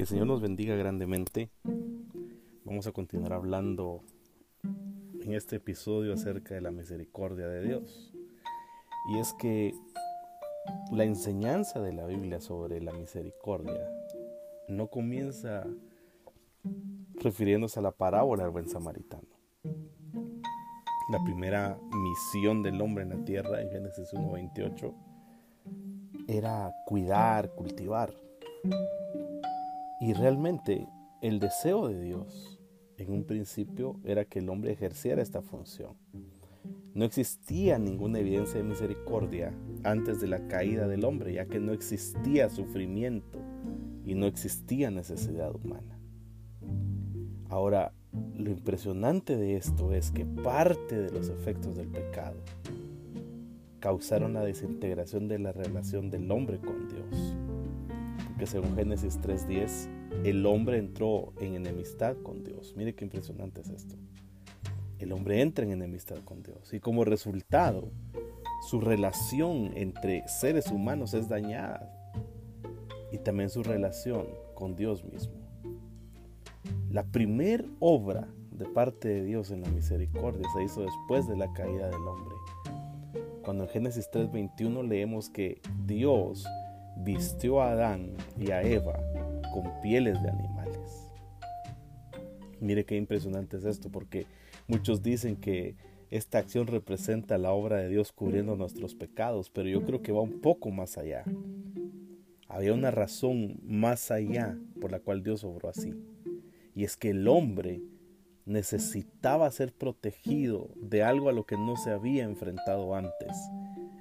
Que el Señor nos bendiga grandemente. Vamos a continuar hablando en este episodio acerca de la misericordia de Dios. Y es que la enseñanza de la Biblia sobre la misericordia no comienza refiriéndose a la parábola del buen samaritano. La primera misión del hombre en la tierra en Génesis 1.28 era cuidar, cultivar. Y realmente el deseo de Dios en un principio era que el hombre ejerciera esta función. No existía ninguna evidencia de misericordia antes de la caída del hombre, ya que no existía sufrimiento y no existía necesidad humana. Ahora, lo impresionante de esto es que parte de los efectos del pecado causaron la desintegración de la relación del hombre con Dios. Porque según Génesis 3.10, el hombre entró en enemistad con Dios. Mire qué impresionante es esto. El hombre entra en enemistad con Dios y como resultado, su relación entre seres humanos es dañada y también su relación con Dios mismo. La primer obra de parte de Dios en la misericordia se hizo después de la caída del hombre cuando en Génesis 3:21 leemos que Dios vistió a Adán y a Eva con pieles de animales. Mire qué impresionante es esto, porque muchos dicen que esta acción representa la obra de Dios cubriendo nuestros pecados, pero yo creo que va un poco más allá. Había una razón más allá por la cual Dios obró así. Y es que el hombre necesitaba ser protegido de algo a lo que no se había enfrentado antes.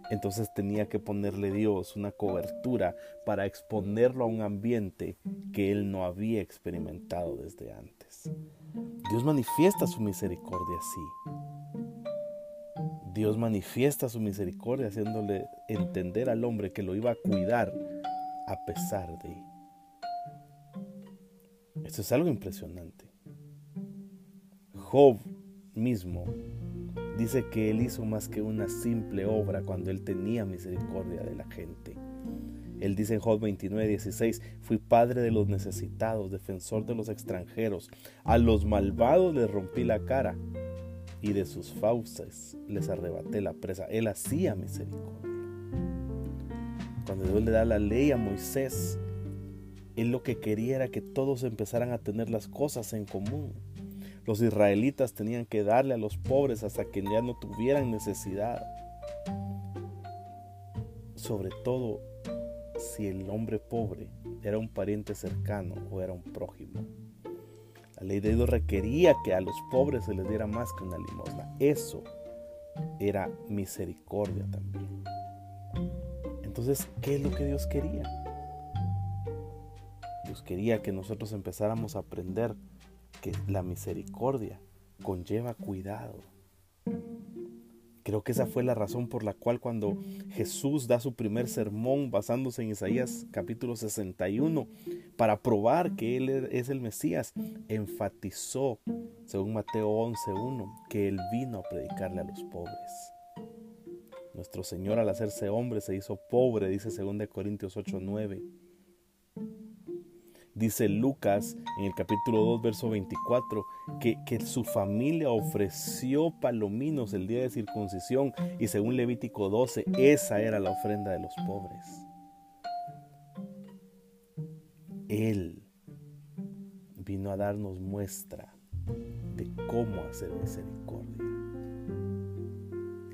Entonces tenía que ponerle Dios una cobertura para exponerlo a un ambiente que él no había experimentado desde antes. Dios manifiesta su misericordia así. Dios manifiesta su misericordia haciéndole entender al hombre que lo iba a cuidar a pesar de. Esto es algo impresionante. Job mismo dice que él hizo más que una simple obra cuando él tenía misericordia de la gente. Él dice en Job 29, 16, fui padre de los necesitados, defensor de los extranjeros, a los malvados les rompí la cara y de sus fauces les arrebaté la presa. Él hacía misericordia. Cuando Dios le da la ley a Moisés, él lo que quería era que todos empezaran a tener las cosas en común. Los israelitas tenían que darle a los pobres hasta que ya no tuvieran necesidad. Sobre todo si el hombre pobre era un pariente cercano o era un prójimo. La ley de Dios requería que a los pobres se les diera más que una limosna. Eso era misericordia también. Entonces, ¿qué es lo que Dios quería? Dios quería que nosotros empezáramos a aprender que la misericordia conlleva cuidado. Creo que esa fue la razón por la cual cuando Jesús da su primer sermón basándose en Isaías capítulo 61 para probar que Él es el Mesías, enfatizó, según Mateo 11.1, que Él vino a predicarle a los pobres. Nuestro Señor al hacerse hombre se hizo pobre, dice 2 Corintios 8.9. Dice Lucas en el capítulo 2, verso 24, que, que su familia ofreció palominos el día de circuncisión y según Levítico 12, esa era la ofrenda de los pobres. Él vino a darnos muestra de cómo hacer misericordia.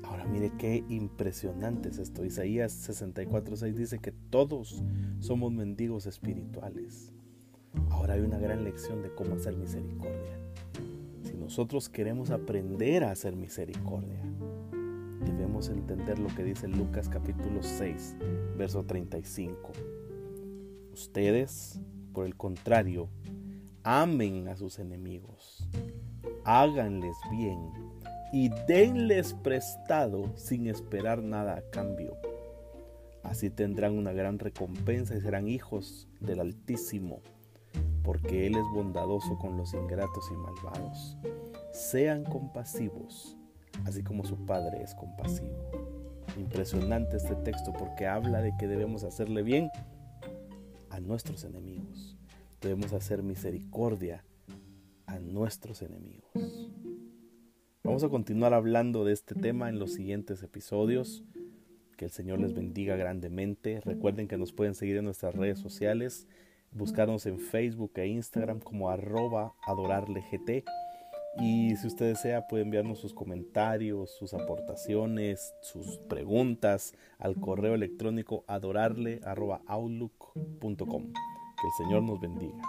Ahora mire qué impresionante es esto. Isaías 64.6 dice que todos somos mendigos espirituales. Ahora hay una gran lección de cómo hacer misericordia. Si nosotros queremos aprender a hacer misericordia, debemos entender lo que dice Lucas capítulo 6, verso 35. Ustedes, por el contrario, amen a sus enemigos, háganles bien y denles prestado sin esperar nada a cambio. Así tendrán una gran recompensa y serán hijos del Altísimo porque Él es bondadoso con los ingratos y malvados. Sean compasivos, así como su Padre es compasivo. Impresionante este texto porque habla de que debemos hacerle bien a nuestros enemigos. debemos hacer misericordia a nuestros enemigos. Vamos a continuar hablando de este tema en los siguientes episodios. Que el Señor les bendiga grandemente. Recuerden que nos pueden seguir en nuestras redes sociales, buscarnos en Facebook e Instagram como arroba adorarlegt. Y si usted desea puede enviarnos sus comentarios, sus aportaciones, sus preguntas al correo electrónico adorarle.outlook.com. Que el Señor nos bendiga.